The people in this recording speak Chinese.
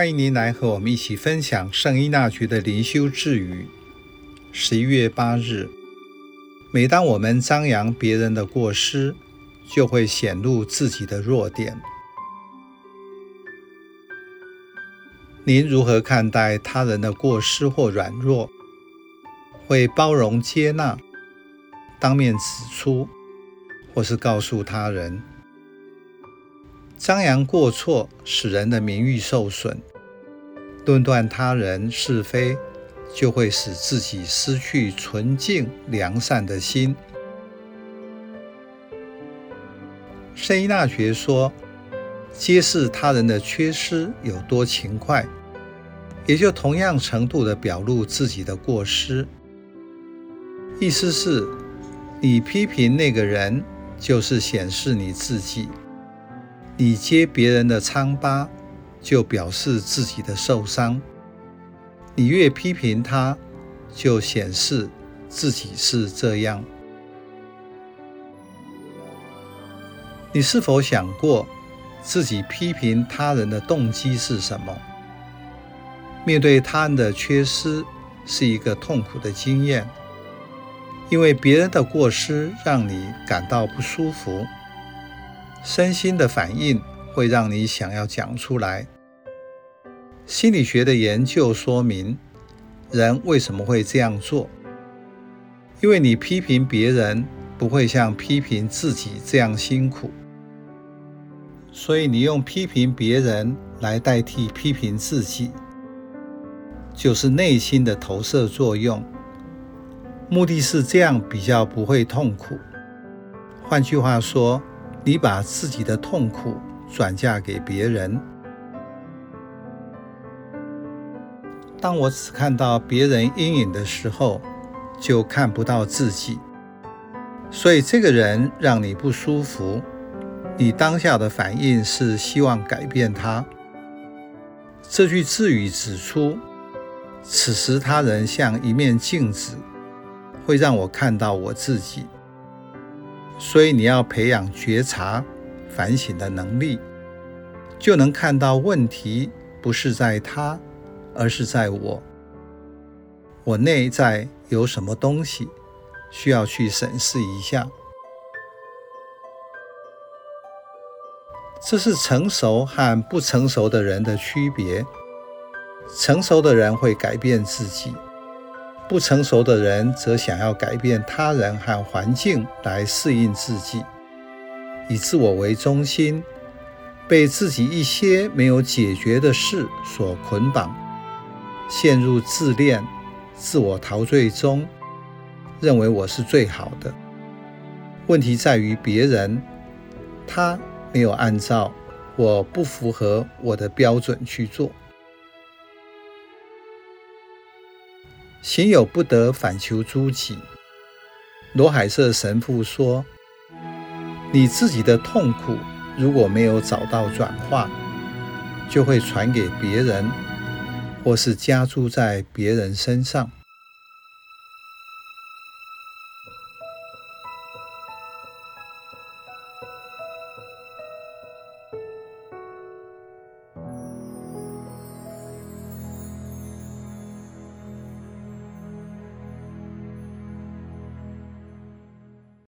欢迎您来和我们一起分享圣依纳爵的灵修智语。十一月八日，每当我们张扬别人的过失，就会显露自己的弱点。您如何看待他人的过失或软弱？会包容接纳，当面指出，或是告诉他人？张扬过错，使人的名誉受损；论断他人是非，就会使自己失去纯净良善的心。圣依纳爵说：“揭示他人的缺失有多勤快，也就同样程度的表露自己的过失。意思是，你批评那个人，就是显示你自己。”你揭别人的疮疤，就表示自己的受伤。你越批评他，就显示自己是这样。你是否想过，自己批评他人的动机是什么？面对他人的缺失，是一个痛苦的经验，因为别人的过失让你感到不舒服。身心的反应会让你想要讲出来。心理学的研究说明，人为什么会这样做？因为你批评别人不会像批评自己这样辛苦，所以你用批评别人来代替批评自己，就是内心的投射作用。目的是这样比较不会痛苦。换句话说，你把自己的痛苦转嫁给别人。当我只看到别人阴影的时候，就看不到自己。所以这个人让你不舒服，你当下的反应是希望改变他。这句智语指出，此时他人像一面镜子，会让我看到我自己。所以你要培养觉察、反省的能力，就能看到问题不是在他，而是在我。我内在有什么东西需要去审视一下。这是成熟和不成熟的人的区别。成熟的人会改变自己。不成熟的人则想要改变他人和环境来适应自己，以自我为中心，被自己一些没有解决的事所捆绑，陷入自恋、自我陶醉中，认为我是最好的。问题在于别人，他没有按照我不符合我的标准去做。行有不得，反求诸己。罗海瑟神父说：“你自己的痛苦如果没有找到转化，就会传给别人，或是加注在别人身上。”